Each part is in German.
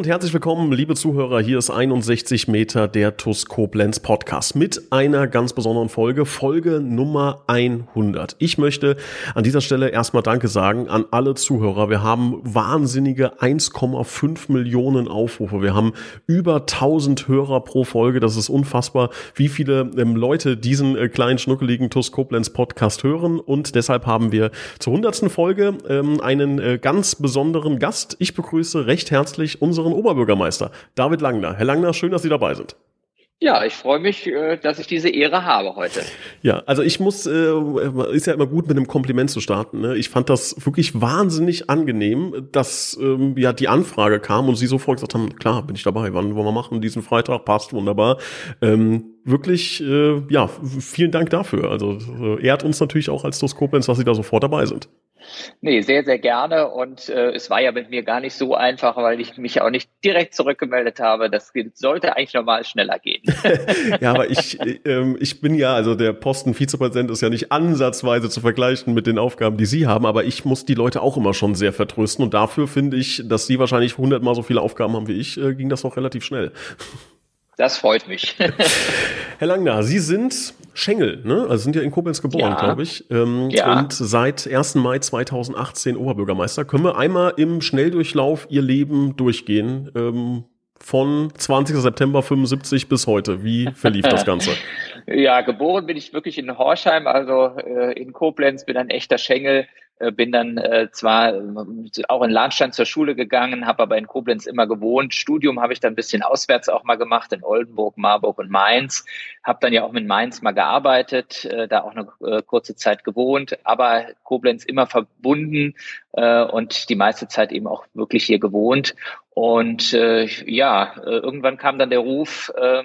Und herzlich willkommen, liebe Zuhörer. Hier ist 61 Meter der TUS Koblenz Podcast mit einer ganz besonderen Folge, Folge Nummer 100. Ich möchte an dieser Stelle erstmal Danke sagen an alle Zuhörer. Wir haben wahnsinnige 1,5 Millionen Aufrufe. Wir haben über 1000 Hörer pro Folge. Das ist unfassbar, wie viele ähm, Leute diesen äh, kleinen schnuckeligen TUS Koblenz Podcast hören. Und deshalb haben wir zur 100. Folge ähm, einen äh, ganz besonderen Gast. Ich begrüße recht herzlich unseren Oberbürgermeister, David Langner. Herr Langner, schön, dass Sie dabei sind. Ja, ich freue mich, äh, dass ich diese Ehre habe heute. Ja, also ich muss, äh, ist ja immer gut mit einem Kompliment zu starten. Ne? Ich fand das wirklich wahnsinnig angenehm, dass ähm, ja die Anfrage kam und Sie sofort gesagt haben, klar, bin ich dabei, wann wollen wir machen, diesen Freitag, passt wunderbar. Ähm, wirklich, äh, ja, vielen Dank dafür. Also ehrt uns natürlich auch als Doskopens, dass Sie da sofort dabei sind. Nee, sehr, sehr gerne. Und äh, es war ja mit mir gar nicht so einfach, weil ich mich auch nicht direkt zurückgemeldet habe. Das sollte eigentlich normal schneller gehen. ja, aber ich, äh, ich bin ja, also der Posten Vizepräsident ist ja nicht ansatzweise zu vergleichen mit den Aufgaben, die Sie haben, aber ich muss die Leute auch immer schon sehr vertrösten. Und dafür finde ich, dass Sie wahrscheinlich hundertmal so viele Aufgaben haben wie ich, äh, ging das auch relativ schnell. Das freut mich. Herr Langner, Sie sind Schengel, ne? Also sind ja in Koblenz geboren, ja. glaube ich. Ähm, ja. Und seit 1. Mai 2018 Oberbürgermeister. Können wir einmal im Schnelldurchlauf Ihr Leben durchgehen? Ähm, von 20. September 75 bis heute. Wie verlief das Ganze? ja, geboren bin ich wirklich in Horschheim, also äh, in Koblenz, bin ein echter Schengel. Äh, bin dann äh, zwar äh, auch in Lahnstein zur Schule gegangen, habe aber in Koblenz immer gewohnt. Studium habe ich dann ein bisschen auswärts auch mal gemacht, in Oldenburg, Marburg und Mainz. Habe dann ja auch mit Mainz mal gearbeitet, äh, da auch eine äh, kurze Zeit gewohnt, aber Koblenz immer verbunden äh, und die meiste Zeit eben auch wirklich hier gewohnt. Und äh, ja, äh, irgendwann kam dann der Ruf, äh,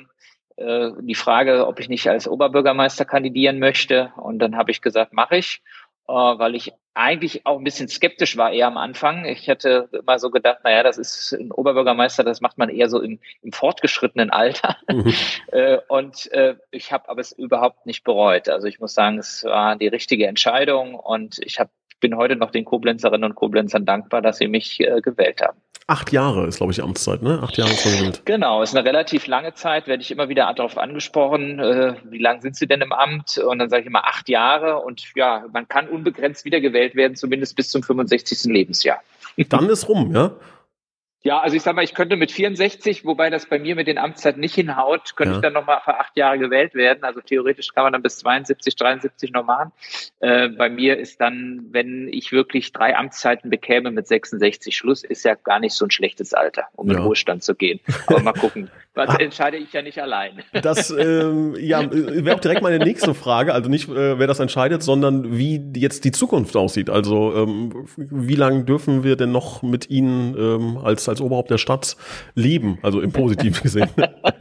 äh, die Frage, ob ich nicht als Oberbürgermeister kandidieren möchte. Und dann habe ich gesagt, mache ich, äh, weil ich eigentlich auch ein bisschen skeptisch war eher am Anfang. Ich hätte immer so gedacht, naja, das ist ein Oberbürgermeister, das macht man eher so im, im fortgeschrittenen Alter. Mhm. Äh, und äh, ich habe aber es überhaupt nicht bereut. Also ich muss sagen, es war die richtige Entscheidung und ich hab, bin heute noch den Koblenzerinnen und Koblenzern dankbar, dass sie mich äh, gewählt haben. Acht Jahre ist, glaube ich, die Amtszeit, ne? Acht Jahre verwählt. Genau, ist eine relativ lange Zeit, werde ich immer wieder darauf angesprochen, äh, wie lange sind Sie denn im Amt? Und dann sage ich immer acht Jahre und ja, man kann unbegrenzt wiedergewählt werden, zumindest bis zum 65. Lebensjahr. Dann ist rum, ja? Ja, also ich sag mal, ich könnte mit 64, wobei das bei mir mit den Amtszeiten nicht hinhaut, könnte ja. ich dann nochmal für acht Jahre gewählt werden. Also theoretisch kann man dann bis 72, 73 noch machen. Äh, bei mir ist dann, wenn ich wirklich drei Amtszeiten bekäme mit 66 Schluss, ist ja gar nicht so ein schlechtes Alter, um ja. in Ruhestand zu gehen. Aber mal gucken. Was ah. entscheide ich ja nicht allein. Das ähm, ja, wäre auch direkt meine nächste Frage. Also nicht, äh, wer das entscheidet, sondern wie jetzt die Zukunft aussieht. Also ähm, wie lange dürfen wir denn noch mit Ihnen ähm, als, als Oberhaupt der Stadt leben? Also im Positiven gesehen.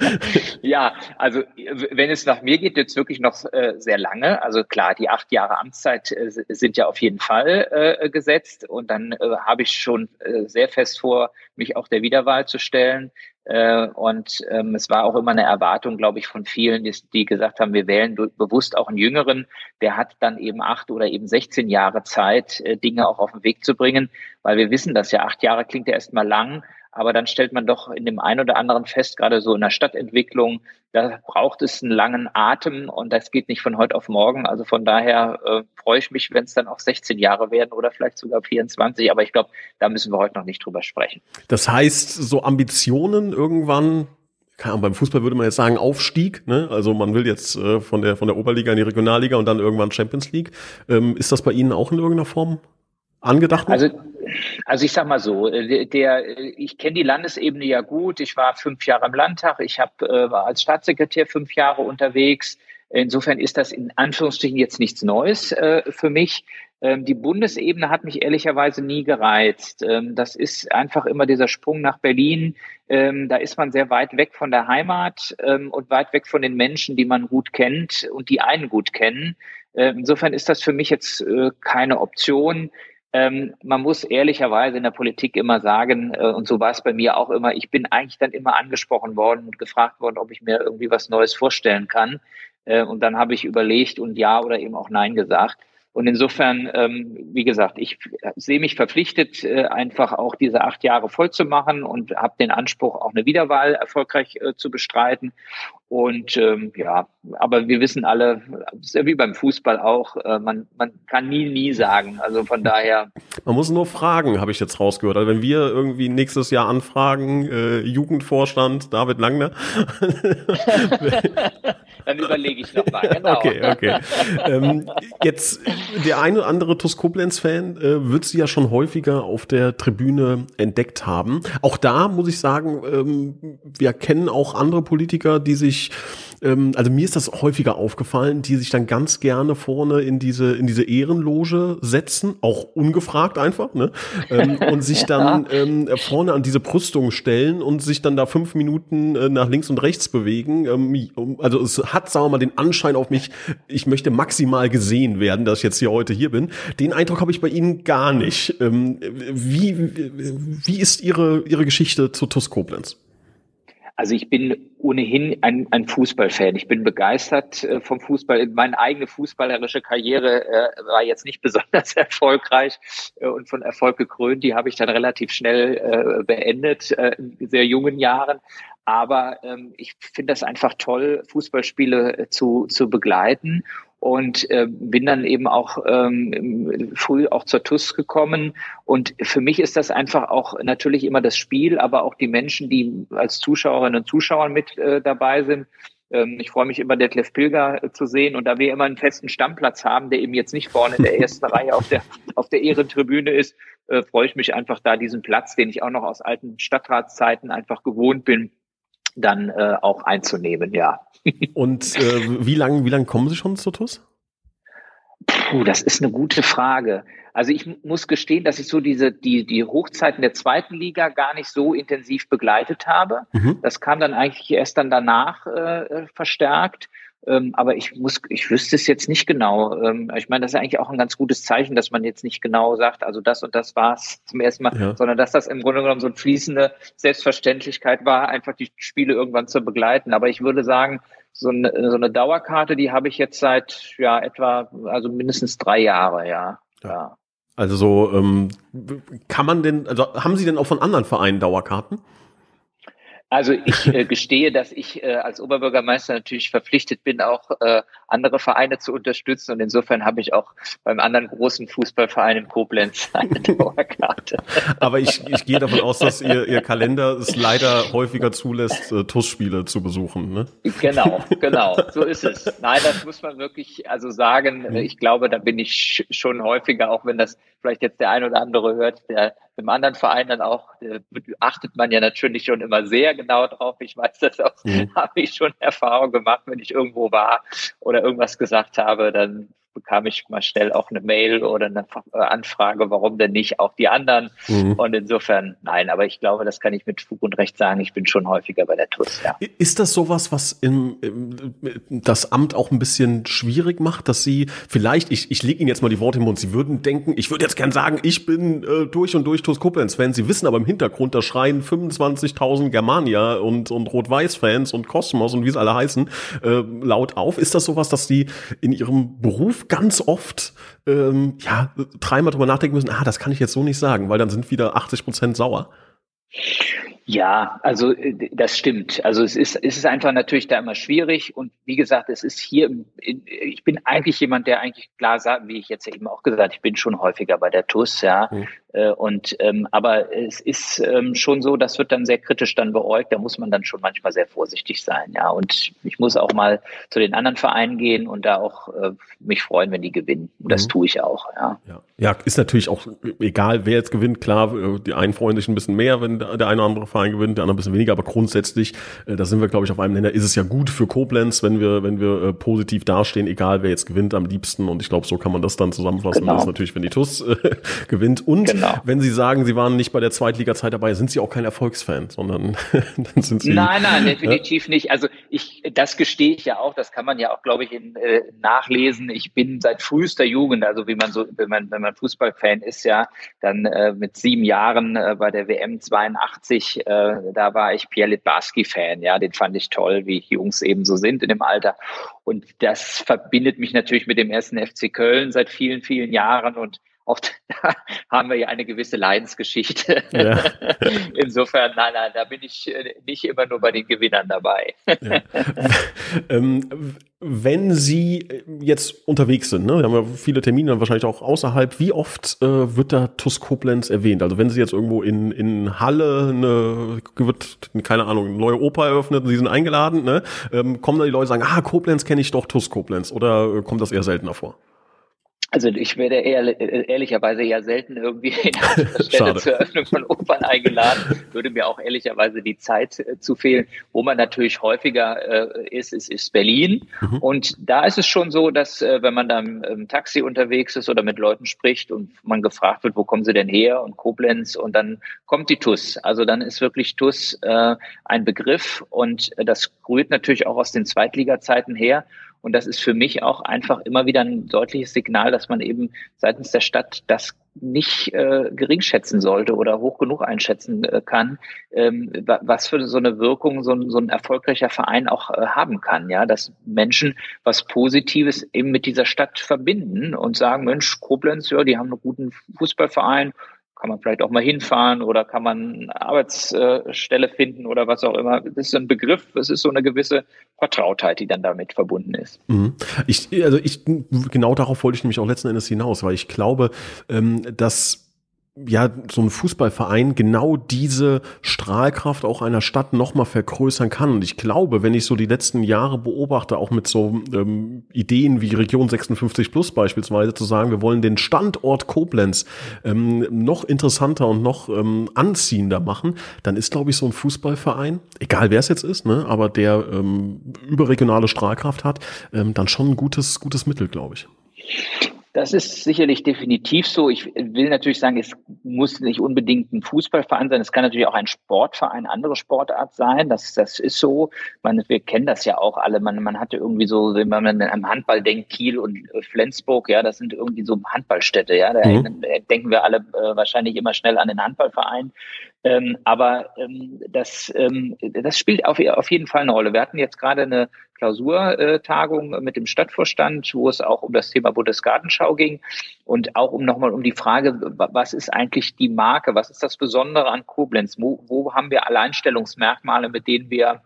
ja, also wenn es nach mir geht, jetzt wirklich noch äh, sehr lange. Also klar, die acht Jahre Amtszeit äh, sind ja auf jeden Fall äh, gesetzt. Und dann äh, habe ich schon äh, sehr fest vor, mich auch der Wiederwahl zu stellen. Äh, und ähm, es war auch immer eine Erwartung, glaube ich, von vielen, die, die gesagt haben, wir wählen bewusst auch einen Jüngeren. Der hat dann eben acht oder eben 16 Jahre Zeit, äh, Dinge auch auf den Weg zu bringen, weil wir wissen, dass ja acht Jahre klingt ja erstmal lang, aber dann stellt man doch in dem einen oder anderen fest, gerade so in der Stadtentwicklung, da braucht es einen langen Atem und das geht nicht von heute auf morgen. Also von daher äh, freue ich mich, wenn es dann auch 16 Jahre werden oder vielleicht sogar 24. Aber ich glaube, da müssen wir heute noch nicht drüber sprechen. Das heißt, so Ambitionen irgendwann Ahnung, beim Fußball würde man jetzt sagen Aufstieg, ne? Also man will jetzt äh, von der von der Oberliga in die Regionalliga und dann irgendwann Champions League. Ähm, ist das bei Ihnen auch in irgendeiner Form angedacht? Also also ich sag mal so, äh, der, ich kenne die Landesebene ja gut. Ich war fünf Jahre im Landtag. Ich hab, äh, war als Staatssekretär fünf Jahre unterwegs. Insofern ist das in Anführungsstrichen jetzt nichts Neues äh, für mich. Ähm, die Bundesebene hat mich ehrlicherweise nie gereizt. Ähm, das ist einfach immer dieser Sprung nach Berlin. Ähm, da ist man sehr weit weg von der Heimat und weit weg von den Menschen, die man gut kennt und die einen gut kennen. Äh, insofern ist das für mich jetzt äh, keine Option. Ähm, man muss ehrlicherweise in der Politik immer sagen, äh, und so war es bei mir auch immer, ich bin eigentlich dann immer angesprochen worden und gefragt worden, ob ich mir irgendwie was Neues vorstellen kann. Äh, und dann habe ich überlegt und ja oder eben auch nein gesagt. Und insofern, ähm, wie gesagt, ich sehe mich verpflichtet, äh, einfach auch diese acht Jahre voll zu machen und habe den Anspruch, auch eine Wiederwahl erfolgreich äh, zu bestreiten. Und ähm, ja, aber wir wissen alle, ist wie beim Fußball auch, äh, man, man kann nie, nie sagen. Also von daher. Man muss nur fragen, habe ich jetzt rausgehört. Also wenn wir irgendwie nächstes Jahr anfragen, äh, Jugendvorstand David Langner. Dann überlege ich nochmal, genau. Okay, okay. ähm, jetzt, der eine oder andere TuS Koblenz-Fan äh, wird sie ja schon häufiger auf der Tribüne entdeckt haben. Auch da muss ich sagen, ähm, wir kennen auch andere Politiker, die sich ähm, also mir ist das häufiger aufgefallen, die sich dann ganz gerne vorne in diese, in diese Ehrenloge setzen, auch ungefragt einfach, ne? Ähm, und sich dann ähm, vorne an diese Brüstung stellen und sich dann da fünf Minuten äh, nach links und rechts bewegen. Ähm, also es hat, sagen wir mal, den Anschein auf mich, ich möchte maximal gesehen werden, dass ich jetzt hier heute hier bin. Den Eindruck habe ich bei Ihnen gar nicht. Ähm, wie, wie ist Ihre, Ihre Geschichte zu TUS Koblenz? Also ich bin ohnehin ein, ein Fußballfan. Ich bin begeistert äh, vom Fußball. Meine eigene fußballerische Karriere äh, war jetzt nicht besonders erfolgreich äh, und von Erfolg gekrönt. Die habe ich dann relativ schnell äh, beendet äh, in sehr jungen Jahren. Aber ähm, ich finde das einfach toll, Fußballspiele äh, zu, zu begleiten und äh, bin dann eben auch ähm, früh auch zur TUS gekommen. Und für mich ist das einfach auch natürlich immer das Spiel, aber auch die Menschen, die als Zuschauerinnen und Zuschauer mit äh, dabei sind. Ähm, ich freue mich immer, Detlef Pilger äh, zu sehen. Und da wir immer einen festen Stammplatz haben, der eben jetzt nicht vorne in der ersten Reihe auf der, auf der Ehrentribüne ist, äh, freue ich mich einfach da, diesen Platz, den ich auch noch aus alten Stadtratszeiten einfach gewohnt bin, dann äh, auch einzunehmen, ja. Und äh, wie lange wie lang kommen Sie schon zur TUS? Puh, das ist eine gute Frage. Also ich muss gestehen, dass ich so diese die die Hochzeiten der zweiten Liga gar nicht so intensiv begleitet habe. Mhm. Das kam dann eigentlich erst dann danach äh, verstärkt. Ähm, aber ich muss, ich wüsste es jetzt nicht genau. Ähm, ich meine, das ist eigentlich auch ein ganz gutes Zeichen, dass man jetzt nicht genau sagt, also das und das war es zum ersten Mal, ja. sondern dass das im Grunde genommen so eine fließende Selbstverständlichkeit war, einfach die Spiele irgendwann zu begleiten. Aber ich würde sagen, so eine, so eine Dauerkarte, die habe ich jetzt seit ja etwa, also mindestens drei Jahre, ja. ja. ja. Also so, ähm, kann man denn, also haben Sie denn auch von anderen Vereinen Dauerkarten? Also ich äh, gestehe, dass ich äh, als Oberbürgermeister natürlich verpflichtet bin, auch äh, andere Vereine zu unterstützen. Und insofern habe ich auch beim anderen großen Fußballverein in Koblenz eine Dauerkarte. Aber ich, ich gehe davon aus, dass ihr, ihr Kalender es leider häufiger zulässt, äh, TUS-Spiele zu besuchen. Ne? Genau, genau, so ist es. Nein, das muss man wirklich also sagen. Mhm. Ich glaube, da bin ich schon häufiger, auch wenn das vielleicht jetzt der ein oder andere hört, der im anderen Verein dann auch, äh, achtet man ja natürlich schon immer sehr genau drauf. Ich weiß das auch, mhm. habe ich schon Erfahrung gemacht, wenn ich irgendwo war oder irgendwas gesagt habe, dann bekam ich mal schnell auch eine Mail oder eine äh, Anfrage, warum denn nicht auch die anderen. Mhm. Und insofern, nein, aber ich glaube, das kann ich mit Fug und Recht sagen, ich bin schon häufiger bei der TUS. Ja. Ist das sowas, was im, im, das Amt auch ein bisschen schwierig macht, dass Sie vielleicht, ich, ich lege Ihnen jetzt mal die Worte im Mund, Sie würden denken, ich würde jetzt gern sagen, ich bin äh, durch und durch TUS Koblenz-Fan. Sie wissen aber im Hintergrund, da schreien 25.000 Germania und, und Rot-Weiß-Fans und Kosmos und wie es alle heißen, äh, laut auf. Ist das sowas, dass Sie in Ihrem Beruf ganz oft ähm, ja, dreimal drüber nachdenken müssen, ah, das kann ich jetzt so nicht sagen, weil dann sind wieder 80 Prozent sauer. Ja, also äh, das stimmt. Also es ist, es ist einfach natürlich da immer schwierig und wie gesagt, es ist hier, ich bin eigentlich jemand, der eigentlich klar sagt, wie ich jetzt eben auch gesagt, ich bin schon häufiger bei der TUS, ja. Mhm. Äh, und ähm, aber es ist ähm, schon so, das wird dann sehr kritisch dann beäugt. Da muss man dann schon manchmal sehr vorsichtig sein, ja. Und ich muss auch mal zu den anderen Vereinen gehen und da auch äh, mich freuen, wenn die gewinnen. Und das mhm. tue ich auch, ja. ja. Ja, ist natürlich auch egal, wer jetzt gewinnt. Klar, äh, die einen freuen sich ein bisschen mehr, wenn der eine oder andere Verein gewinnt, der andere ein bisschen weniger. Aber grundsätzlich, äh, da sind wir, glaube ich, auf einem Nenner. Ist es ja gut für Koblenz, wenn wir, wenn wir äh, positiv dastehen, egal wer jetzt gewinnt am liebsten. Und ich glaube, so kann man das dann zusammenfassen. Genau. Das ist natürlich, wenn die TUS äh, gewinnt. Und genau. Genau. Wenn Sie sagen, Sie waren nicht bei der Zweitliga-Zeit dabei, sind Sie auch kein Erfolgsfan, sondern dann sind Sie. Nein, nein, definitiv ja? nicht. Also ich, das gestehe ich ja auch, das kann man ja auch, glaube ich, in, äh, nachlesen. Ich bin seit frühester Jugend, also wie man so, wenn man, wenn man Fußballfan ist, ja, dann äh, mit sieben Jahren äh, bei der WM 82, äh, da war ich Pierre Litbarski-Fan, ja, den fand ich toll, wie Jungs eben so sind in dem Alter. Und das verbindet mich natürlich mit dem ersten FC Köln seit vielen, vielen Jahren und da haben wir ja eine gewisse Leidensgeschichte. Ja. Insofern, nein, nein, da bin ich äh, nicht immer nur bei den Gewinnern dabei. Ja. ähm, wenn Sie jetzt unterwegs sind, ne, wir haben ja viele Termine, wahrscheinlich auch außerhalb, wie oft äh, wird da TUS Koblenz erwähnt? Also wenn Sie jetzt irgendwo in, in Halle eine, wird, keine Ahnung, eine neue Oper eröffnet und Sie sind eingeladen, ne, ähm, kommen da die Leute und sagen, ah, Koblenz kenne ich doch, TUS Koblenz, oder äh, kommt das eher seltener vor? Also ich werde eher, ehrlicherweise ja selten irgendwie in der Stelle zur Eröffnung von Opern eingeladen. Würde mir auch ehrlicherweise die Zeit äh, zu fehlen. Wo man natürlich häufiger äh, ist, ist, ist Berlin. Mhm. Und da ist es schon so, dass äh, wenn man dann im Taxi unterwegs ist oder mit Leuten spricht und man gefragt wird, wo kommen sie denn her und Koblenz und dann kommt die TUS. Also dann ist wirklich TUS äh, ein Begriff und das rührt natürlich auch aus den Zweitliga-Zeiten her. Und das ist für mich auch einfach immer wieder ein deutliches Signal, dass man eben seitens der Stadt das nicht äh, gering schätzen sollte oder hoch genug einschätzen äh, kann, ähm, was für so eine Wirkung so ein, so ein erfolgreicher Verein auch äh, haben kann, ja, dass Menschen was Positives eben mit dieser Stadt verbinden und sagen, Mensch, Koblenz, ja, die haben einen guten Fußballverein, kann man vielleicht auch mal hinfahren oder kann man eine Arbeitsstelle finden oder was auch immer. Das ist ein Begriff, es ist so eine gewisse Vertrautheit, die dann damit verbunden ist. Mhm. Ich, also ich, genau darauf wollte ich nämlich auch letzten Endes hinaus, weil ich glaube, ähm, dass ja, so ein Fußballverein genau diese Strahlkraft auch einer Stadt nochmal vergrößern kann. Und ich glaube, wenn ich so die letzten Jahre beobachte, auch mit so ähm, Ideen wie Region 56 Plus beispielsweise, zu sagen, wir wollen den Standort Koblenz ähm, noch interessanter und noch ähm, anziehender machen, dann ist, glaube ich, so ein Fußballverein, egal wer es jetzt ist, ne, aber der ähm, überregionale Strahlkraft hat, ähm, dann schon ein gutes, gutes Mittel, glaube ich. Das ist sicherlich definitiv so. Ich will natürlich sagen, es muss nicht unbedingt ein Fußballverein sein. Es kann natürlich auch ein Sportverein, andere Sportart sein. Das, das ist so. Man, wir kennen das ja auch alle. Man, man hatte irgendwie so, wenn man am Handball denkt, Kiel und Flensburg, ja, das sind irgendwie so Handballstädte, ja. Da mhm. denken wir alle äh, wahrscheinlich immer schnell an den Handballverein. Ähm, aber ähm, das, ähm, das spielt auf, auf jeden Fall eine Rolle. Wir hatten jetzt gerade eine Klausurtagung mit dem Stadtvorstand, wo es auch um das Thema Bundesgartenschau ging. Und auch um nochmal um die Frage, was ist eigentlich die Marke, was ist das Besondere an Koblenz, wo, wo haben wir Alleinstellungsmerkmale, mit denen wir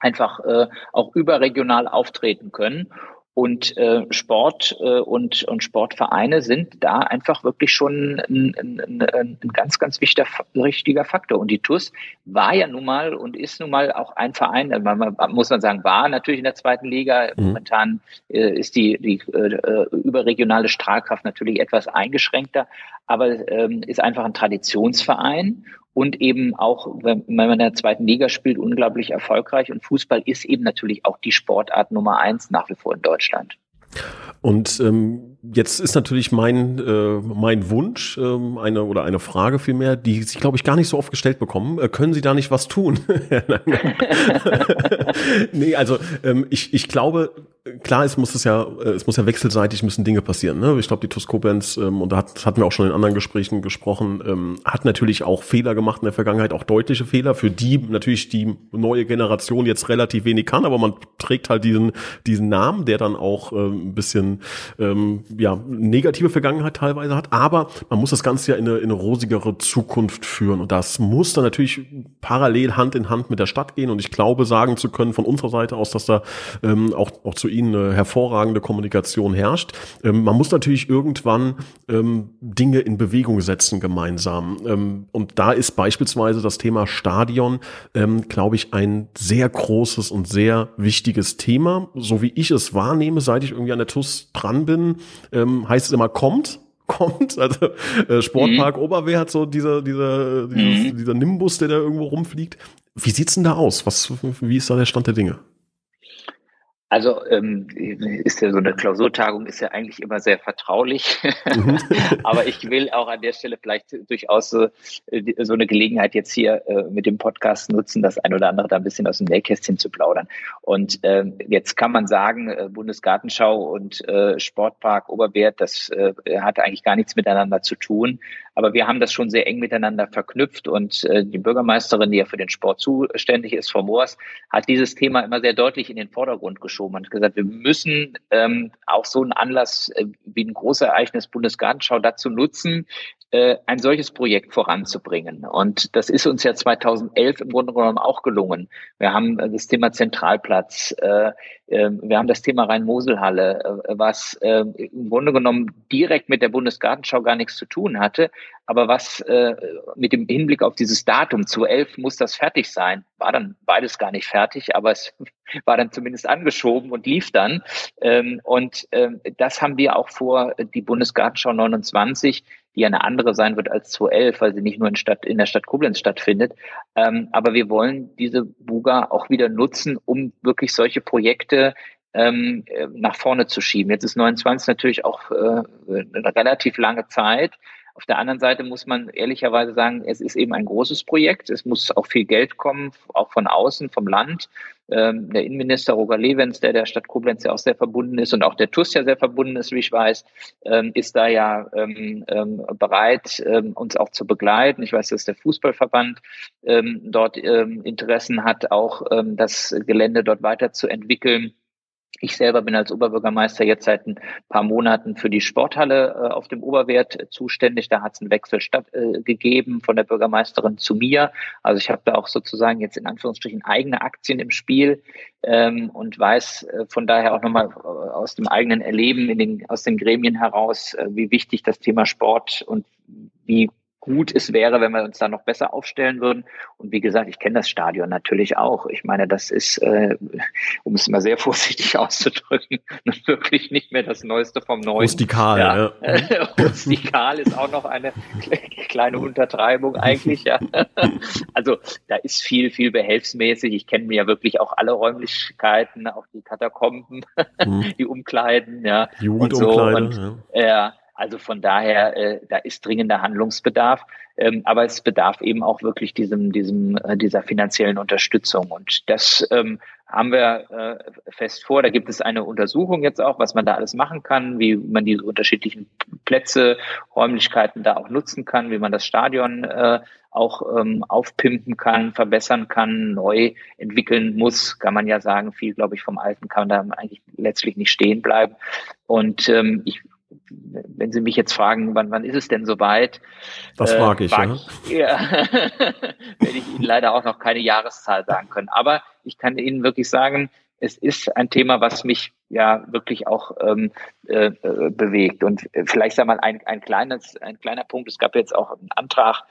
einfach äh, auch überregional auftreten können. Und äh, Sport äh, und, und Sportvereine sind da einfach wirklich schon ein, ein, ein, ein ganz, ganz wichtiger, richtiger Faktor. Und die TUS war ja nun mal und ist nun mal auch ein Verein, äh, man, muss man sagen, war natürlich in der zweiten Liga. Mhm. Momentan äh, ist die, die äh, überregionale Strahlkraft natürlich etwas eingeschränkter, aber ähm, ist einfach ein Traditionsverein und eben auch, wenn man in der zweiten Liga spielt, unglaublich erfolgreich. Und Fußball ist eben natürlich auch die Sportart Nummer eins nach wie vor in Deutschland. Und ähm, jetzt ist natürlich mein, äh, mein Wunsch, ähm, eine oder eine Frage vielmehr, die sich, glaube ich, gar nicht so oft gestellt bekommen. Äh, können Sie da nicht was tun? nee, also ähm, ich, ich glaube, klar, es muss es ja, äh, es muss ja wechselseitig müssen Dinge passieren. Ne? Ich glaube, die TUS Koblenz, ähm, und da hat, hatten wir auch schon in anderen Gesprächen gesprochen, ähm, hat natürlich auch Fehler gemacht in der Vergangenheit, auch deutliche Fehler, für die natürlich die neue Generation jetzt relativ wenig kann, aber man trägt halt diesen, diesen Namen, der dann auch ähm, ein bisschen ähm, ja, negative Vergangenheit teilweise hat, aber man muss das Ganze ja in eine, in eine rosigere Zukunft führen. Und das muss dann natürlich parallel Hand in Hand mit der Stadt gehen. Und ich glaube, sagen zu können von unserer Seite aus, dass da ähm, auch, auch zu Ihnen eine hervorragende Kommunikation herrscht. Ähm, man muss natürlich irgendwann ähm, Dinge in Bewegung setzen gemeinsam. Ähm, und da ist beispielsweise das Thema Stadion, ähm, glaube ich, ein sehr großes und sehr wichtiges Thema. So wie ich es wahrnehme, seit ich irgendwie an der TUS dran bin, ähm, heißt es immer kommt kommt. Also äh, Sportpark mhm. Oberwehr hat so dieser, dieser, dieses, mhm. dieser Nimbus, der da irgendwo rumfliegt. Wie sieht's denn da aus? Was, wie ist da der Stand der Dinge? Also ähm, ist ja so eine Klausurtagung ist ja eigentlich immer sehr vertraulich, mhm. aber ich will auch an der Stelle vielleicht durchaus so, äh, so eine Gelegenheit jetzt hier äh, mit dem Podcast nutzen, das ein oder andere da ein bisschen aus dem Nähkästchen zu plaudern. Und ähm, jetzt kann man sagen, äh, Bundesgartenschau und äh, Sportpark Oberwert, das äh, hat eigentlich gar nichts miteinander zu tun. Aber wir haben das schon sehr eng miteinander verknüpft und äh, die Bürgermeisterin, die ja für den Sport zuständig ist, Frau Moors, hat dieses Thema immer sehr deutlich in den Vordergrund geschoben und gesagt, wir müssen ähm, auch so einen Anlass äh, wie ein Großereignis Bundesgartenschau dazu nutzen, äh, ein solches Projekt voranzubringen. Und das ist uns ja 2011 im Grunde genommen auch gelungen. Wir haben äh, das Thema Zentralplatz, äh, wir haben das Thema Rhein-Mosel-Halle, äh, was äh, im Grunde genommen direkt mit der Bundesgartenschau gar nichts zu tun hatte, aber was äh, mit dem Hinblick auf dieses Datum, 2011 muss das fertig sein, war dann beides gar nicht fertig, aber es war dann zumindest angeschoben und lief dann. Ähm, und ähm, das haben wir auch vor, die Bundesgartenschau 29, die eine andere sein wird als 2011, weil sie nicht nur in, Stadt, in der Stadt Koblenz stattfindet. Ähm, aber wir wollen diese Buga auch wieder nutzen, um wirklich solche Projekte ähm, nach vorne zu schieben. Jetzt ist 29 natürlich auch äh, eine relativ lange Zeit. Auf der anderen Seite muss man ehrlicherweise sagen, es ist eben ein großes Projekt. Es muss auch viel Geld kommen, auch von außen, vom Land. Ähm, der Innenminister Roger Levens, der der Stadt Koblenz ja auch sehr verbunden ist und auch der TUS ja sehr verbunden ist, wie ich weiß, ähm, ist da ja ähm, ähm bereit, ähm, uns auch zu begleiten. Ich weiß, dass der Fußballverband ähm, dort Interessen hat, auch das Gelände dort weiterzuentwickeln. Ich selber bin als Oberbürgermeister jetzt seit ein paar Monaten für die Sporthalle äh, auf dem Oberwert zuständig. Da hat es einen Wechsel statt, äh, von der Bürgermeisterin zu mir. Also ich habe da auch sozusagen jetzt in Anführungsstrichen eigene Aktien im Spiel ähm, und weiß äh, von daher auch nochmal äh, aus dem eigenen Erleben in den, aus den Gremien heraus, äh, wie wichtig das Thema Sport und wie gut es wäre, wenn wir uns da noch besser aufstellen würden. Und wie gesagt, ich kenne das Stadion natürlich auch. Ich meine, das ist, äh, um es mal sehr vorsichtig auszudrücken, wirklich nicht mehr das Neueste vom Neuen. Rustikal, ja. ja. Rustikal ist auch noch eine kleine Untertreibung eigentlich, ja. Also da ist viel, viel behelfsmäßig. Ich kenne mir ja wirklich auch alle Räumlichkeiten, auch die Katakomben, mhm. die Umkleiden, ja. Jugendumkleide, und so. und, ja. ja also von daher, äh, da ist dringender Handlungsbedarf, ähm, aber es bedarf eben auch wirklich diesem, diesem, äh, dieser finanziellen Unterstützung. Und das ähm, haben wir äh, fest vor. Da gibt es eine Untersuchung jetzt auch, was man da alles machen kann, wie man diese unterschiedlichen Plätze, Räumlichkeiten da auch nutzen kann, wie man das Stadion äh, auch ähm, aufpimpen kann, verbessern kann, neu entwickeln muss, kann man ja sagen. Viel, glaube ich, vom Alten kann da eigentlich letztlich nicht stehen bleiben. Und ähm, ich wenn Sie mich jetzt fragen, wann, wann ist es denn soweit? Das äh, mag ich, ja. ja werde ich Ihnen leider auch noch keine Jahreszahl sagen können. Aber ich kann Ihnen wirklich sagen, es ist ein Thema, was mich ja wirklich auch ähm, äh, äh bewegt. Und vielleicht sag mal ein, ein kleines, ein kleiner Punkt. Es gab jetzt auch einen Antrag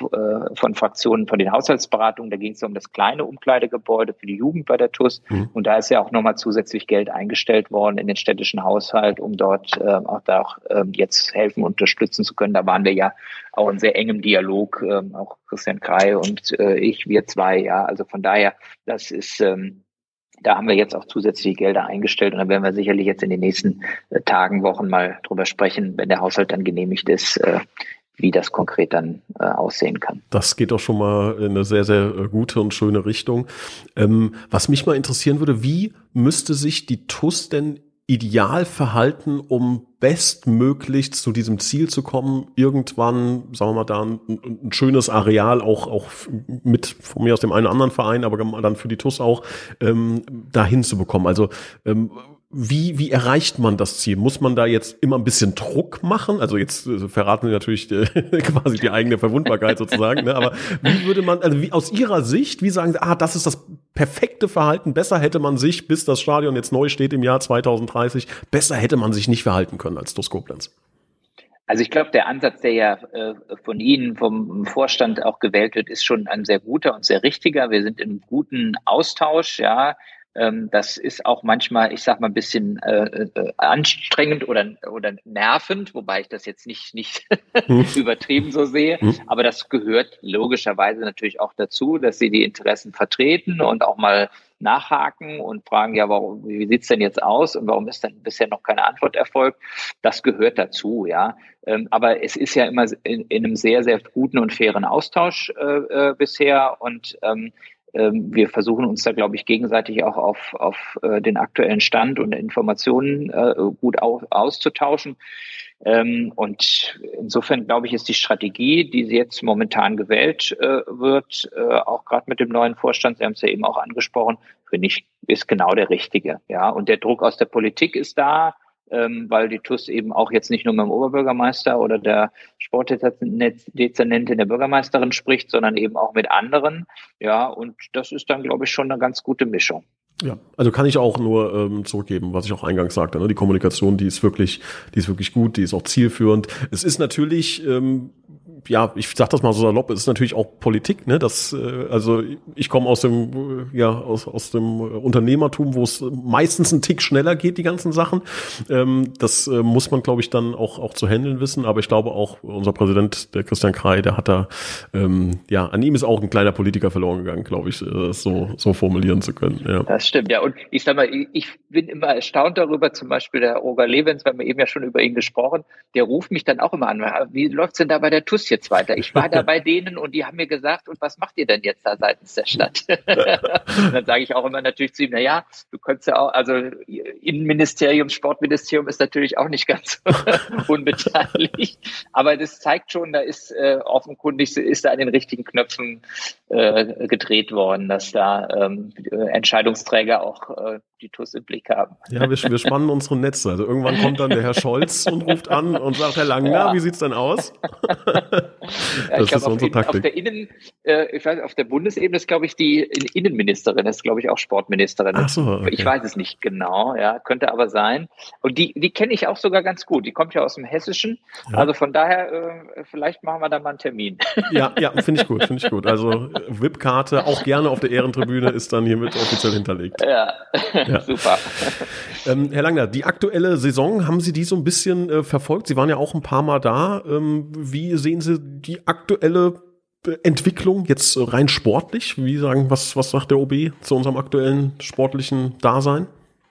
äh, von Fraktionen von den Haushaltsberatungen. Da ging es um das kleine Umkleidegebäude für die Jugend bei der TUS. Mhm. Und da ist ja auch nochmal zusätzlich Geld eingestellt worden in den städtischen Haushalt, um dort äh, auch da auch äh, jetzt helfen, unterstützen zu können. Da waren wir ja auch in sehr engem Dialog, äh, auch Christian Krei und äh, ich, wir zwei, ja. Also von daher, das ist ähm, da haben wir jetzt auch zusätzliche Gelder eingestellt und da werden wir sicherlich jetzt in den nächsten äh, Tagen, Wochen mal drüber sprechen, wenn der Haushalt dann genehmigt ist, äh, wie das konkret dann äh, aussehen kann. Das geht doch schon mal in eine sehr, sehr gute und schöne Richtung. Ähm, was mich mal interessieren würde, wie müsste sich die TUS denn ideal verhalten, um bestmöglich zu diesem Ziel zu kommen, irgendwann, sagen wir mal, da ein, ein, schönes Areal auch, auch mit von mir aus dem einen oder anderen Verein, aber dann für die TUS auch, ähm, dahin zu. Also ähm, wie, wie erreicht man das Ziel? Muss man da jetzt immer ein bisschen Druck machen? Also jetzt äh, verraten wir natürlich äh, quasi die eigene Verwundbarkeit sozusagen, ne? aber wie würde man, also wie aus Ihrer Sicht, wie sagen Sie, ah, das ist das perfekte Verhalten, besser hätte man sich, bis das Stadion jetzt neu steht im Jahr 2030, besser hätte man sich nicht verhalten können als TuS Koblenz? Also ich glaube, der Ansatz, der ja äh, von Ihnen, vom Vorstand auch gewählt wird, ist schon ein sehr guter und sehr richtiger. Wir sind im guten Austausch, ja. Ähm, das ist auch manchmal, ich sag mal, ein bisschen äh, äh, anstrengend oder, oder nervend, wobei ich das jetzt nicht, nicht hm. übertrieben so sehe. Hm. Aber das gehört logischerweise natürlich auch dazu, dass sie die Interessen vertreten und auch mal nachhaken und fragen, ja, warum, wie sieht's denn jetzt aus und warum ist denn bisher noch keine Antwort erfolgt? Das gehört dazu, ja. Ähm, aber es ist ja immer in, in einem sehr, sehr guten und fairen Austausch äh, äh, bisher und ähm, ähm, wir versuchen uns da, glaube ich, gegenseitig auch auf, auf äh, den aktuellen Stand und Informationen äh, gut au auszutauschen. Ähm, und insofern, glaube ich, ist die Strategie, die jetzt momentan gewählt äh, wird, äh, auch gerade mit dem neuen Vorstand, Sie haben es ja eben auch angesprochen, finde ich, ist genau der richtige. Ja, und der Druck aus der Politik ist da ähm, weil die TUS eben auch jetzt nicht nur mit dem Oberbürgermeister oder der Sportdezernentin der Bürgermeisterin spricht, sondern eben auch mit anderen. Ja, und das ist dann, glaube ich, schon eine ganz gute Mischung. Ja, also kann ich auch nur ähm, zurückgeben, was ich auch eingangs sagte. Ne? Die Kommunikation, die ist wirklich, die ist wirklich gut, die ist auch zielführend. Es ist natürlich ähm, ja, ich sag das mal so salopp, es ist natürlich auch Politik, ne? Das, äh, also ich komme aus dem, äh, ja, aus, aus dem Unternehmertum, wo es meistens ein Tick schneller geht, die ganzen Sachen. Ähm, das äh, muss man, glaube ich, dann auch, auch zu handeln wissen. Aber ich glaube auch, unser Präsident, der Christian Krei, der hat da, ähm, ja, an ihm ist auch ein kleiner Politiker verloren gegangen, glaube ich, äh, so, so formulieren zu können. Ja. Das stimmt, ja. Und ich sag mal, ich bin immer erstaunt darüber, zum Beispiel der Roger Levens, wir haben eben ja schon über ihn gesprochen, der ruft mich dann auch immer an, wie läuft's denn da bei der TUS jetzt weiter. Ich war da bei denen und die haben mir gesagt, und was macht ihr denn jetzt da seitens der Stadt? dann sage ich auch immer natürlich zu ihm, na ja, du könntest ja auch, also Innenministerium, Sportministerium ist natürlich auch nicht ganz unbeteiligt, aber das zeigt schon, da ist äh, offenkundig ist da an den richtigen Knöpfen äh, gedreht worden, dass da ähm, Entscheidungsträger auch äh, die TUS im Blick haben. Ja, wir, wir spannen unsere Netze. Also irgendwann kommt dann der Herr Scholz und ruft an und sagt, Herr Langner, ja. wie sieht's denn aus? ja, das ist unsere Taktik. Auf der Innen, äh, ich weiß, auf der Bundesebene ist, glaube ich, die Innenministerin, ist, glaube ich, auch Sportministerin. Ach so, okay. Ich weiß es nicht genau, ja, könnte aber sein. Und die, die kenne ich auch sogar ganz gut. Die kommt ja aus dem Hessischen. Ja. Also von daher, äh, vielleicht machen wir da mal einen Termin. Ja, ja, finde ich gut, finde ich gut. Also VIP-Karte, auch gerne auf der Ehrentribüne, ist dann hiermit offiziell hinterlegt. Ja, ja. super. Ähm, Herr Langner, die aktuelle Saison, haben Sie die so ein bisschen äh, verfolgt? Sie waren ja auch ein paar Mal da. Ähm, wie sehen Sie die aktuelle Entwicklung jetzt rein sportlich? Wie sagen, was, was sagt der OB zu unserem aktuellen sportlichen Dasein?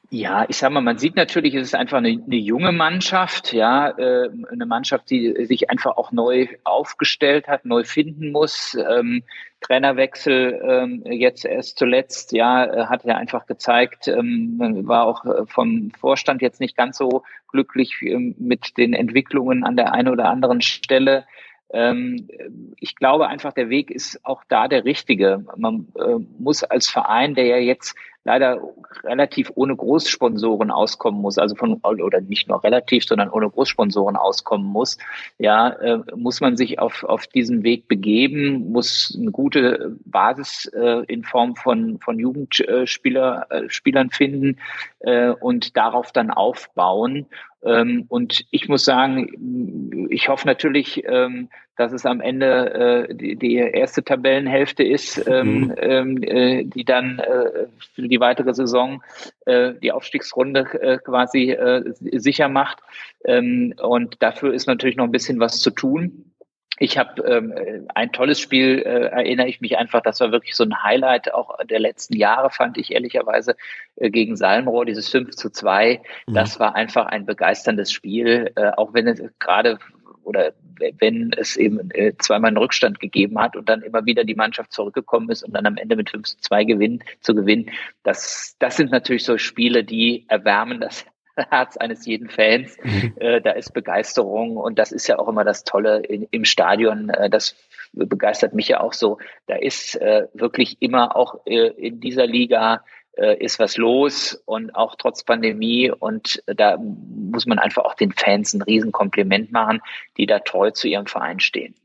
Ja, ich sag mal, man sieht natürlich, es ist einfach eine, eine junge Mannschaft, ja, äh, eine Mannschaft, die sich einfach auch neu aufgestellt hat, neu finden muss. Ähm, Trainerwechsel ähm, jetzt erst zuletzt, ja, äh, hat ja einfach gezeigt, ähm, war auch äh, vom Vorstand jetzt nicht ganz so glücklich ähm, mit den Entwicklungen an der einen oder anderen Stelle. Ähm, ich glaube einfach, der Weg ist auch da der richtige. Man äh, muss als Verein, der ja jetzt leider relativ ohne Großsponsoren auskommen muss, also von oder nicht nur relativ, sondern ohne Großsponsoren auskommen muss, ja, äh, muss man sich auf auf diesen Weg begeben, muss eine gute Basis äh, in Form von von Jugendspieler äh, Spielern finden äh, und darauf dann aufbauen. Ähm, und ich muss sagen, ich hoffe natürlich, ähm, dass es am Ende äh, die, erste Tabellenhälfte ist, ähm, mhm. äh, die dann äh, für die weitere Saison die Aufstiegsrunde quasi sicher macht. Und dafür ist natürlich noch ein bisschen was zu tun. Ich habe ähm, ein tolles Spiel, äh, erinnere ich mich einfach, das war wirklich so ein Highlight auch der letzten Jahre, fand ich ehrlicherweise, äh, gegen Salmrohr, dieses 5 zu 2. Mhm. Das war einfach ein begeisterndes Spiel, äh, auch wenn es gerade oder wenn es eben äh, zweimal einen Rückstand gegeben hat und dann immer wieder die Mannschaft zurückgekommen ist und dann am Ende mit 5 zu 2 gewinnen, zu gewinnen, das, das sind natürlich so Spiele, die erwärmen das Herz eines jeden Fans. Mhm. Äh, da ist Begeisterung und das ist ja auch immer das Tolle in, im Stadion. Äh, das begeistert mich ja auch so. Da ist äh, wirklich immer auch äh, in dieser Liga äh, ist was los und auch trotz Pandemie. Und da muss man einfach auch den Fans ein Riesenkompliment machen, die da treu zu ihrem Verein stehen.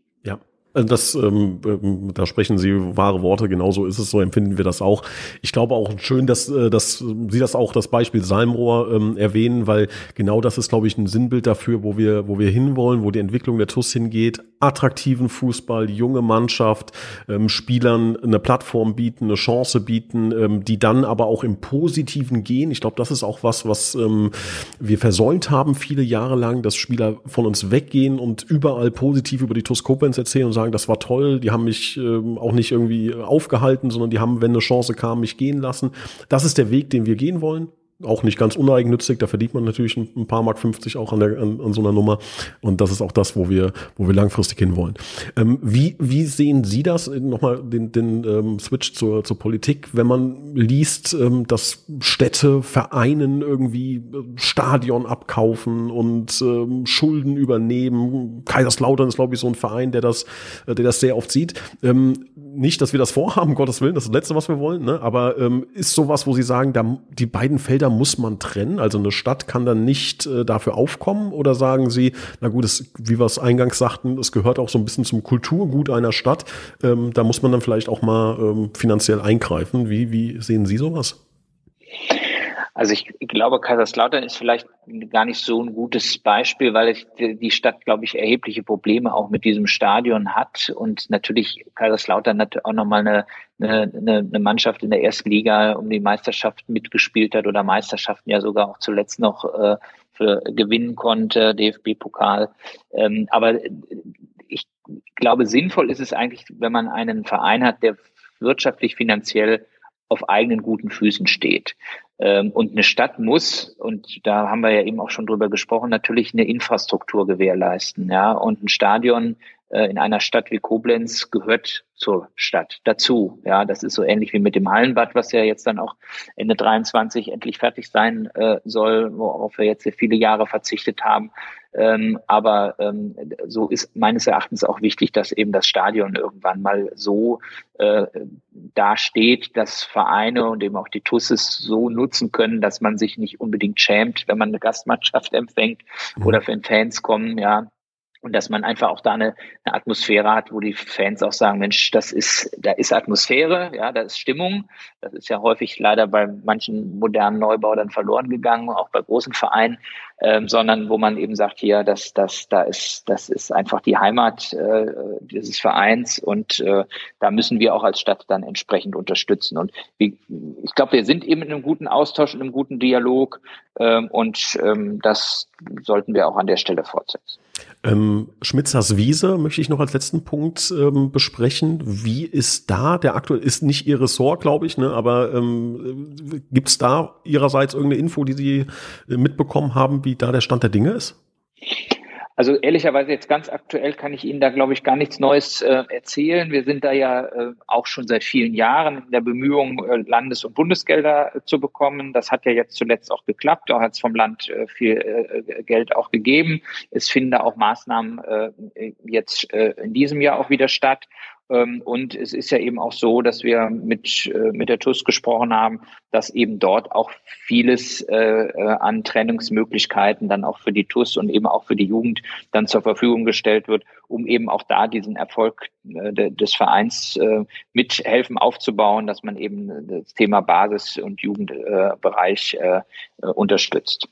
Also das, ähm, ähm, da sprechen Sie wahre Worte, genauso ist es, so empfinden wir das auch. Ich glaube auch schön, dass, äh, dass Sie das auch das Beispiel Salmrohr ähm, erwähnen, weil genau das ist, glaube ich, ein Sinnbild dafür, wo wir, wo wir hinwollen, wo die Entwicklung der TUS hingeht. Attraktiven Fußball, junge Mannschaft, ähm, Spielern eine Plattform bieten, eine Chance bieten, ähm, die dann aber auch im Positiven gehen. Ich glaube, das ist auch was, was ähm, wir versäumt haben viele Jahre lang, dass Spieler von uns weggehen und überall positiv über die TUS Koblenz erzählen und sagen, das war toll, die haben mich ähm, auch nicht irgendwie aufgehalten, sondern die haben, wenn eine Chance kam, mich gehen lassen. Das ist der Weg, den wir gehen wollen auch nicht ganz uneigennützig, da verdient man natürlich ein, paar Mark 50 auch an, der, an, an, so einer Nummer. Und das ist auch das, wo wir, wo wir langfristig hinwollen. Ähm, wie, wie sehen Sie das? Nochmal den, den ähm, Switch zur, zur Politik, wenn man liest, ähm, dass Städte, Vereinen irgendwie äh, Stadion abkaufen und ähm, Schulden übernehmen. Kaiserslautern ist, glaube ich, so ein Verein, der das, äh, der das sehr oft sieht. Ähm, nicht, dass wir das vorhaben, Gottes Willen, das ist das Letzte, was wir wollen, ne? aber ähm, ist sowas, wo Sie sagen, da, die beiden Felder Felder muss man trennen? Also eine Stadt kann dann nicht äh, dafür aufkommen? Oder sagen Sie, na gut, es, wie wir es eingangs sagten, es gehört auch so ein bisschen zum Kulturgut einer Stadt. Ähm, da muss man dann vielleicht auch mal ähm, finanziell eingreifen. Wie, wie sehen Sie sowas? Also ich glaube, Kaiserslautern ist vielleicht gar nicht so ein gutes Beispiel, weil die Stadt, glaube ich, erhebliche Probleme auch mit diesem Stadion hat und natürlich Kaiserslautern hat auch nochmal eine, eine, eine Mannschaft in der ersten Liga um die Meisterschaft mitgespielt hat oder Meisterschaften ja sogar auch zuletzt noch äh, für gewinnen konnte, DFB-Pokal. Ähm, aber ich glaube, sinnvoll ist es eigentlich, wenn man einen Verein hat, der wirtschaftlich, finanziell auf eigenen guten Füßen steht. Ähm, und eine Stadt muss, und da haben wir ja eben auch schon drüber gesprochen, natürlich eine Infrastruktur gewährleisten. Ja, und ein Stadion äh, in einer Stadt wie Koblenz gehört zur Stadt dazu. Ja, das ist so ähnlich wie mit dem Hallenbad, was ja jetzt dann auch Ende 23 endlich fertig sein äh, soll, worauf wir jetzt viele Jahre verzichtet haben. Ähm, aber ähm, so ist meines Erachtens auch wichtig, dass eben das Stadion irgendwann mal so äh, dasteht, dass Vereine und eben auch die TUSS so nutzen können, dass man sich nicht unbedingt schämt, wenn man eine Gastmannschaft empfängt mhm. oder wenn Fans kommen, ja, und dass man einfach auch da eine, eine, Atmosphäre hat, wo die Fans auch sagen, Mensch, das ist, da ist Atmosphäre, ja, da ist Stimmung. Das ist ja häufig leider bei manchen modernen Neubau dann verloren gegangen, auch bei großen Vereinen, ähm, sondern wo man eben sagt, hier, das, das, da ist, das ist einfach die Heimat äh, dieses Vereins und äh, da müssen wir auch als Stadt dann entsprechend unterstützen. Und wie, ich glaube, wir sind eben in einem guten Austausch, in einem guten Dialog ähm, und ähm, das sollten wir auch an der Stelle fortsetzen. Ähm, Schmitzers Wiese möchte ich noch als letzten Punkt ähm, besprechen. Wie ist da der aktuell, ist nicht Ihr Ressort, glaube ich, ne, aber ähm, gibt es da Ihrerseits irgendeine Info, die Sie äh, mitbekommen haben, wie da der Stand der Dinge ist? Also ehrlicherweise jetzt ganz aktuell kann ich Ihnen da, glaube ich, gar nichts Neues äh, erzählen. Wir sind da ja äh, auch schon seit vielen Jahren in der Bemühung, äh, Landes- und Bundesgelder äh, zu bekommen. Das hat ja jetzt zuletzt auch geklappt. Da hat es vom Land äh, viel äh, Geld auch gegeben. Es finden da auch Maßnahmen jetzt in diesem Jahr auch wieder statt. Ähm, und es ist ja eben auch so, dass wir mit, äh, mit der TUS gesprochen haben, dass eben dort auch vieles äh, äh, an Trennungsmöglichkeiten dann auch für die TUS und eben auch für die Jugend dann zur Verfügung gestellt wird, um eben auch da diesen Erfolg des Vereins mithelfen aufzubauen, dass man eben das Thema Basis- und Jugendbereich unterstützt.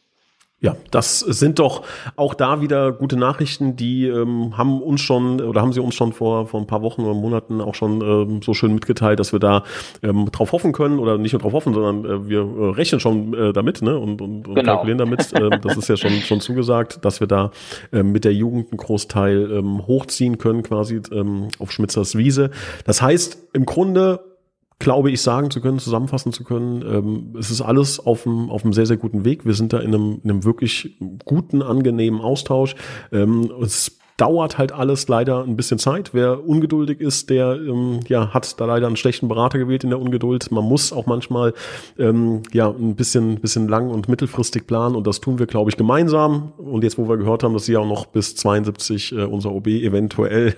Ja, das sind doch auch da wieder gute Nachrichten, die ähm, haben uns schon oder haben sie uns schon vor, vor ein paar Wochen oder Monaten auch schon ähm, so schön mitgeteilt, dass wir da ähm, drauf hoffen können oder nicht nur drauf hoffen, sondern äh, wir äh, rechnen schon äh, damit ne? und, und, und genau. kalkulieren damit. äh, das ist ja schon, schon zugesagt, dass wir da äh, mit der Jugend einen Großteil ähm, hochziehen können, quasi ähm, auf Schmitzers Wiese. Das heißt, im Grunde glaube ich, sagen zu können, zusammenfassen zu können, ähm, es ist alles auf einem, auf einem sehr, sehr guten Weg. Wir sind da in einem, in einem wirklich guten, angenehmen Austausch. Ähm, es dauert halt alles leider ein bisschen Zeit. Wer ungeduldig ist, der ähm, ja, hat da leider einen schlechten Berater gewählt in der Ungeduld. Man muss auch manchmal ähm, ja, ein bisschen, bisschen lang und mittelfristig planen und das tun wir, glaube ich, gemeinsam. Und jetzt, wo wir gehört haben, dass Sie auch noch bis 72 äh, unser OB eventuell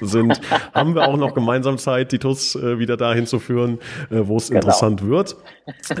sind, haben wir auch noch gemeinsam Zeit, die TUS äh, wieder dahin zu führen, äh, wo es genau. interessant wird.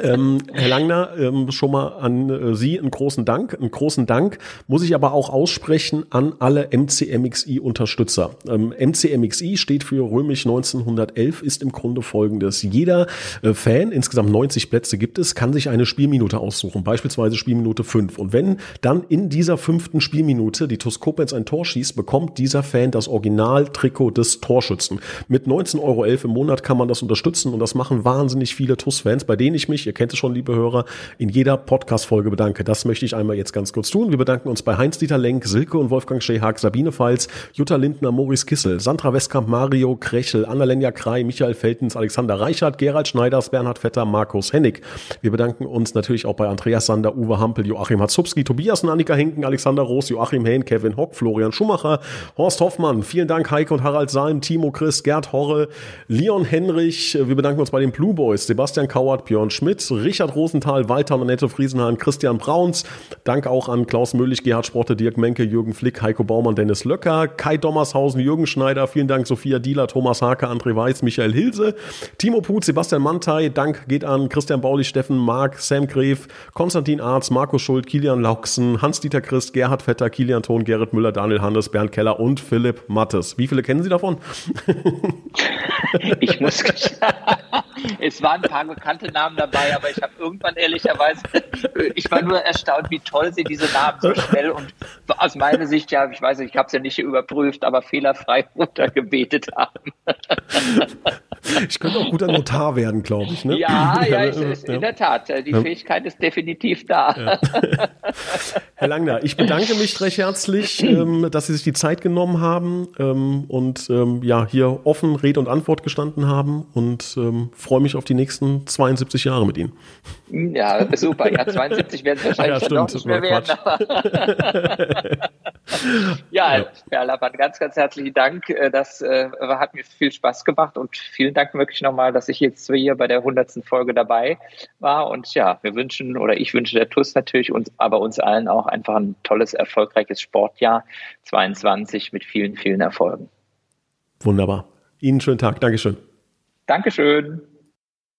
Ähm, Herr Langner, ähm, schon mal an äh, Sie einen großen Dank. Einen großen Dank muss ich aber auch aussprechen an alle MCMXI-Unterstützer. Ähm, MCMXI steht für Römisch 1911, ist im Grunde folgendes. Jeder äh, Fan, insgesamt 90 Plätze gibt es, kann sich eine Spielminute aussuchen, beispielsweise Spielminute 5. Und wenn dann in dieser fünften Spielminute die TuS ein Tor schießt, bekommt dieser Fan das Original-Trikot des Torschützen. Mit 19,11 Euro im Monat kann man das unterstützen und das machen wahnsinnig viele TuS-Fans, bei denen ich mich, ihr kennt es schon, liebe Hörer, in jeder Podcast-Folge bedanke. Das möchte ich einmal jetzt ganz kurz tun. Wir bedanken uns bei Heinz-Dieter Lenk, Silke und Wolfgang Schehag, Sabine Pfalz, Jutta Lindner, Maurice Kissel, Sandra Westkamp, Mario Krechel, Annalenja Krei, Michael Feltens, Alexander Reichert, Gerald Schneiders, Bernhard Vetter, Markus Hennig. Wir bedanken uns natürlich auch bei Andreas Sander, Uwe Hampel, Joachim Hatzubski, Tobias und Annika Hinken, Alexander Roos, Joachim Hehn, Kevin Hock, Florian Schumacher, Horst Hoffmann. Vielen Dank Heike und Harald Salm, Timo Chris, Gerd Horre, Leon Henrich. Wir bedanken uns bei den Blue Boys, Sebastian Kauert, Björn Schmidt, Richard Rosenthal, Walter und Annette Friesenhahn, Christian Brauns. Dank auch an Klaus Möhlich, Gerhard Sporte, Dirk Menke, Jürgen Flick, Heiko Baumann, Dennis Löcker, Kai Dommershausen, Jürgen Schneider. Vielen Dank Sophia Dieler, Thomas Hake, André Weiß, Michael Hilse, Timo Put, Sebastian Mantei. Dank geht an Christian Baulich, Steffen Mark, Sam Gref, Konstantin Arz, Markus Schuld, Kilian Lauksen, Hans-Dieter Christ, Gerhard Vetter, Kilian Thon, Gerrit Müller, Daniel Hannes, Bernd Keller und Philipp Mattes. Wie viele kennen Sie davon? ich muss es waren ein paar bekannte Namen dabei, aber ich habe irgendwann ehrlicherweise, ich war nur erstaunt, wie toll sie diese Namen so schnell und aus meiner Sicht, ja, ich weiß nicht, ich habe ja nicht überprüft, aber fehlerfrei runtergebetet haben. Ich könnte auch guter Notar werden, glaube ich. Ne? Ja, ja, ich, ist, in der Tat. Die. Fähigkeit ist definitiv da. Ja. Herr Langner, ich bedanke mich recht herzlich, ähm, dass Sie sich die Zeit genommen haben ähm, und ähm, ja hier offen Rede und Antwort gestanden haben und freue mich auf die nächsten 72 Jahre mit Ihnen. Ja, super. Ja, 72 werden es wahrscheinlich ja, stimmt, nicht mehr werden. ja, ja, Herr Lappert, ganz, ganz herzlichen Dank. Äh, das äh, hat mir viel Spaß gemacht und vielen Dank wirklich nochmal, dass ich jetzt hier bei der 100. Folge dabei war. Und ja, wir wünschen oder ich wünsche der TUS natürlich uns, aber uns allen auch einfach ein tolles, erfolgreiches Sportjahr 22 mit vielen, vielen Erfolgen. Wunderbar. Ihnen schönen Tag. Dankeschön. Dankeschön.